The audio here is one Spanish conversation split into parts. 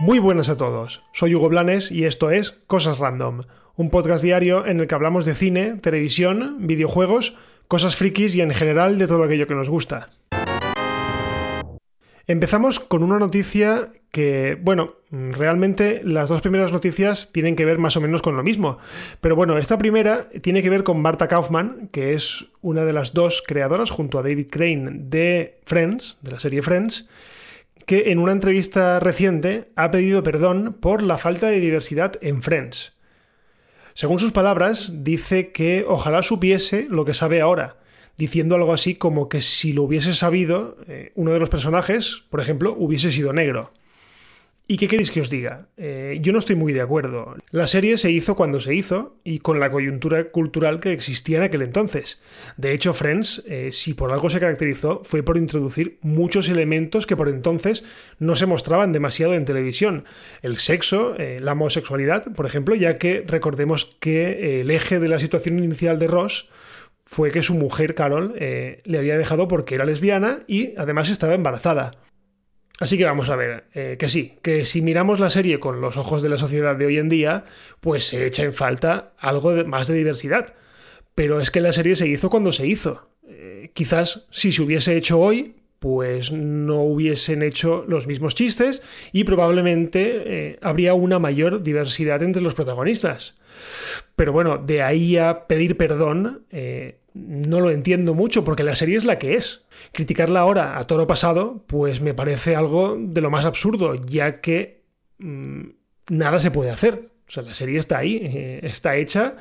Muy buenas a todos, soy Hugo Blanes y esto es Cosas Random, un podcast diario en el que hablamos de cine, televisión, videojuegos, cosas frikis y en general de todo aquello que nos gusta. Empezamos con una noticia que, bueno, realmente las dos primeras noticias tienen que ver más o menos con lo mismo. Pero bueno, esta primera tiene que ver con Marta Kaufman, que es una de las dos creadoras junto a David Crane de Friends, de la serie Friends, que en una entrevista reciente ha pedido perdón por la falta de diversidad en Friends. Según sus palabras, dice que ojalá supiese lo que sabe ahora, diciendo algo así como que si lo hubiese sabido, eh, uno de los personajes, por ejemplo, hubiese sido negro. ¿Y qué queréis que os diga? Eh, yo no estoy muy de acuerdo. La serie se hizo cuando se hizo y con la coyuntura cultural que existía en aquel entonces. De hecho, Friends, eh, si por algo se caracterizó, fue por introducir muchos elementos que por entonces no se mostraban demasiado en televisión. El sexo, eh, la homosexualidad, por ejemplo, ya que recordemos que el eje de la situación inicial de Ross fue que su mujer, Carol, le había dejado porque era lesbiana y además estaba embarazada. Así que vamos a ver, eh, que sí, que si miramos la serie con los ojos de la sociedad de hoy en día, pues se echa en falta algo más de diversidad. Pero es que la serie se hizo cuando se hizo. Eh, quizás si se hubiese hecho hoy, pues no hubiesen hecho los mismos chistes y probablemente eh, habría una mayor diversidad entre los protagonistas. Pero bueno, de ahí a pedir perdón, no lo entiendo mucho porque la serie es la que es. Criticarla ahora a toro pasado, pues me parece algo de lo más absurdo, ya que mm, nada se puede hacer. O sea, la serie está ahí, eh, está hecha,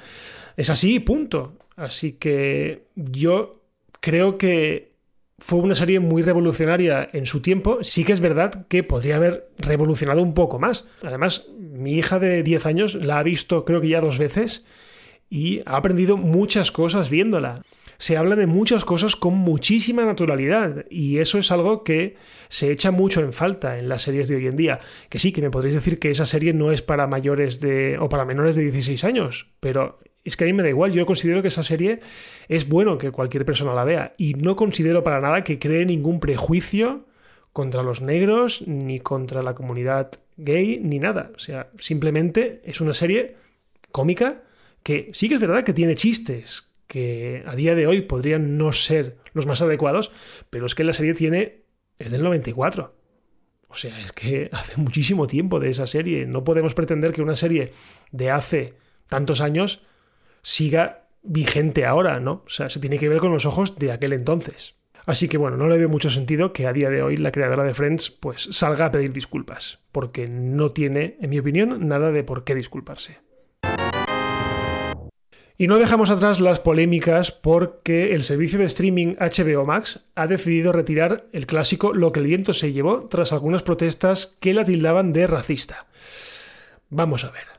es así, punto. Así que yo creo que fue una serie muy revolucionaria en su tiempo. Sí que es verdad que podría haber revolucionado un poco más. Además, mi hija de 10 años la ha visto creo que ya dos veces y ha aprendido muchas cosas viéndola. Se habla de muchas cosas con muchísima naturalidad y eso es algo que se echa mucho en falta en las series de hoy en día. Que sí, que me podréis decir que esa serie no es para mayores de o para menores de 16 años, pero es que a mí me da igual, yo considero que esa serie es bueno que cualquier persona la vea y no considero para nada que cree ningún prejuicio contra los negros ni contra la comunidad gay ni nada. O sea, simplemente es una serie cómica que sí que es verdad que tiene chistes que a día de hoy podrían no ser los más adecuados, pero es que la serie tiene es del 94. O sea, es que hace muchísimo tiempo de esa serie. No podemos pretender que una serie de hace tantos años siga vigente ahora, ¿no? O sea, se tiene que ver con los ojos de aquel entonces. Así que bueno, no le veo mucho sentido que a día de hoy la creadora de Friends pues salga a pedir disculpas, porque no tiene, en mi opinión, nada de por qué disculparse. Y no dejamos atrás las polémicas porque el servicio de streaming HBO Max ha decidido retirar el clásico Lo que el viento se llevó tras algunas protestas que la tildaban de racista. Vamos a ver.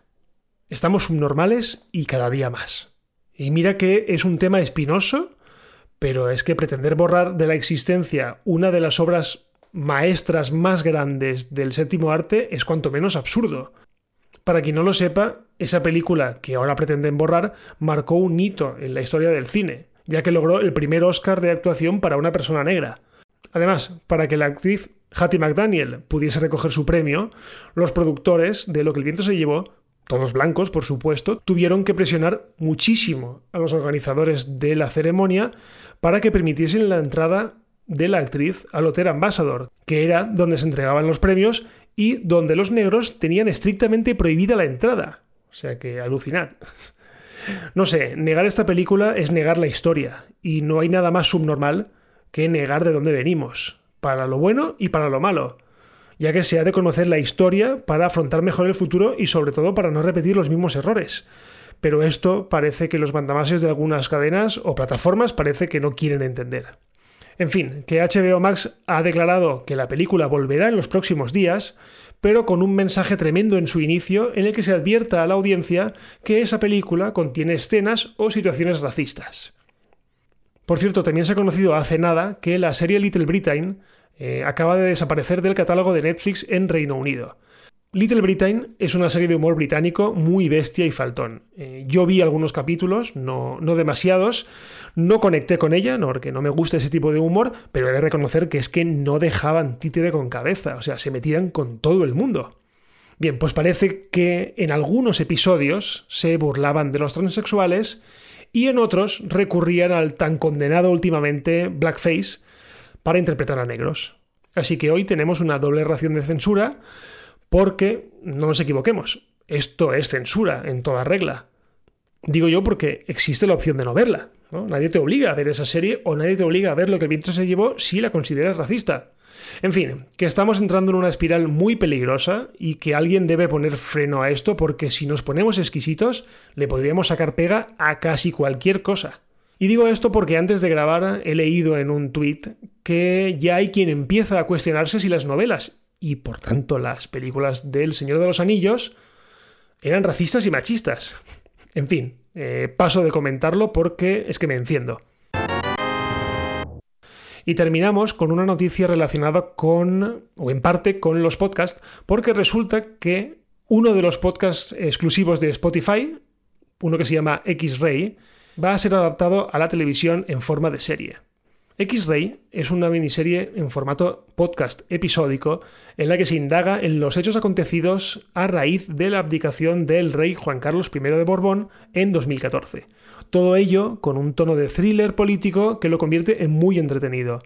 Estamos subnormales y cada día más. Y mira que es un tema espinoso, pero es que pretender borrar de la existencia una de las obras maestras más grandes del séptimo arte es cuanto menos absurdo. Para quien no lo sepa, esa película que ahora pretenden borrar marcó un hito en la historia del cine, ya que logró el primer Oscar de actuación para una persona negra. Además, para que la actriz Hattie McDaniel pudiese recoger su premio, los productores de Lo que el viento se llevó, todos blancos por supuesto, tuvieron que presionar muchísimo a los organizadores de la ceremonia para que permitiesen la entrada de la actriz al Hotel Ambassador, que era donde se entregaban los premios y donde los negros tenían estrictamente prohibida la entrada. O sea que alucinad. No sé, negar esta película es negar la historia, y no hay nada más subnormal que negar de dónde venimos, para lo bueno y para lo malo, ya que se ha de conocer la historia para afrontar mejor el futuro y sobre todo para no repetir los mismos errores. Pero esto parece que los mandamases de algunas cadenas o plataformas parece que no quieren entender. En fin, que HBO Max ha declarado que la película volverá en los próximos días, pero con un mensaje tremendo en su inicio en el que se advierta a la audiencia que esa película contiene escenas o situaciones racistas. Por cierto, también se ha conocido hace nada que la serie Little Britain eh, acaba de desaparecer del catálogo de Netflix en Reino Unido. Little Britain es una serie de humor británico muy bestia y faltón. Eh, yo vi algunos capítulos, no, no, demasiados, no conecté con ella, porque no me gusta ese tipo de humor, pero he de reconocer que es que no dejaban títere con cabeza, o sea, se metían con todo el mundo. Bien, pues parece que en algunos episodios se burlaban de los transexuales y en otros recurrían al tan condenado últimamente blackface para interpretar a negros. Así que hoy tenemos una doble ración de censura porque, no nos equivoquemos, esto es censura en toda regla. Digo yo porque existe la opción de no verla. Nadie te obliga a ver esa serie o nadie te obliga a ver lo que el viento se llevó si la consideras racista. En fin, que estamos entrando en una espiral muy peligrosa y que alguien debe poner freno a esto porque si nos ponemos exquisitos le podríamos sacar pega a casi cualquier cosa. Y digo esto porque antes de grabar he leído en un tuit que ya hay quien empieza a cuestionarse si las novelas, y por tanto las películas del Señor de los Anillos eran racistas y machistas. En fin, eh, paso de comentarlo porque es que me enciendo. Y terminamos con una noticia relacionada con, o en parte, con los podcasts, porque resulta que uno de los podcasts exclusivos de Spotify, uno que se llama X-Ray, va a ser adaptado a la televisión en forma de serie. X-Ray es una miniserie en formato podcast episódico en la que se indaga en los hechos acontecidos a raíz de la abdicación del rey Juan Carlos I de Borbón en 2014. Todo ello con un tono de thriller político que lo convierte en muy entretenido.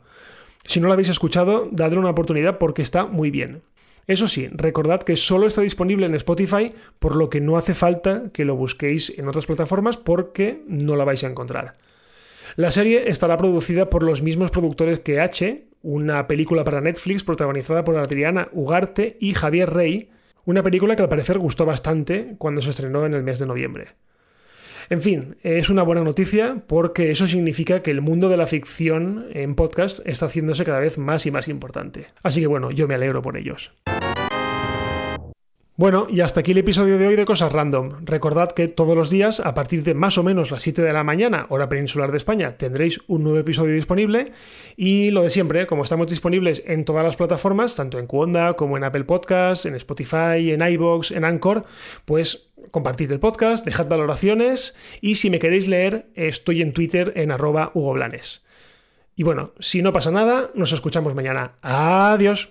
Si no lo habéis escuchado, dadle una oportunidad porque está muy bien. Eso sí, recordad que solo está disponible en Spotify, por lo que no hace falta que lo busquéis en otras plataformas porque no la vais a encontrar. La serie estará producida por los mismos productores que H, una película para Netflix protagonizada por Adriana Ugarte y Javier Rey, una película que al parecer gustó bastante cuando se estrenó en el mes de noviembre. En fin, es una buena noticia porque eso significa que el mundo de la ficción en podcast está haciéndose cada vez más y más importante. Así que bueno, yo me alegro por ellos. Bueno, y hasta aquí el episodio de hoy de Cosas Random. Recordad que todos los días, a partir de más o menos las 7 de la mañana, hora peninsular de España, tendréis un nuevo episodio disponible. Y lo de siempre, como estamos disponibles en todas las plataformas, tanto en Cuonda como en Apple Podcasts, en Spotify, en iBox, en Anchor, pues compartid el podcast, dejad valoraciones y si me queréis leer, estoy en Twitter en arroba Hugo Blanes. Y bueno, si no pasa nada, nos escuchamos mañana. Adiós.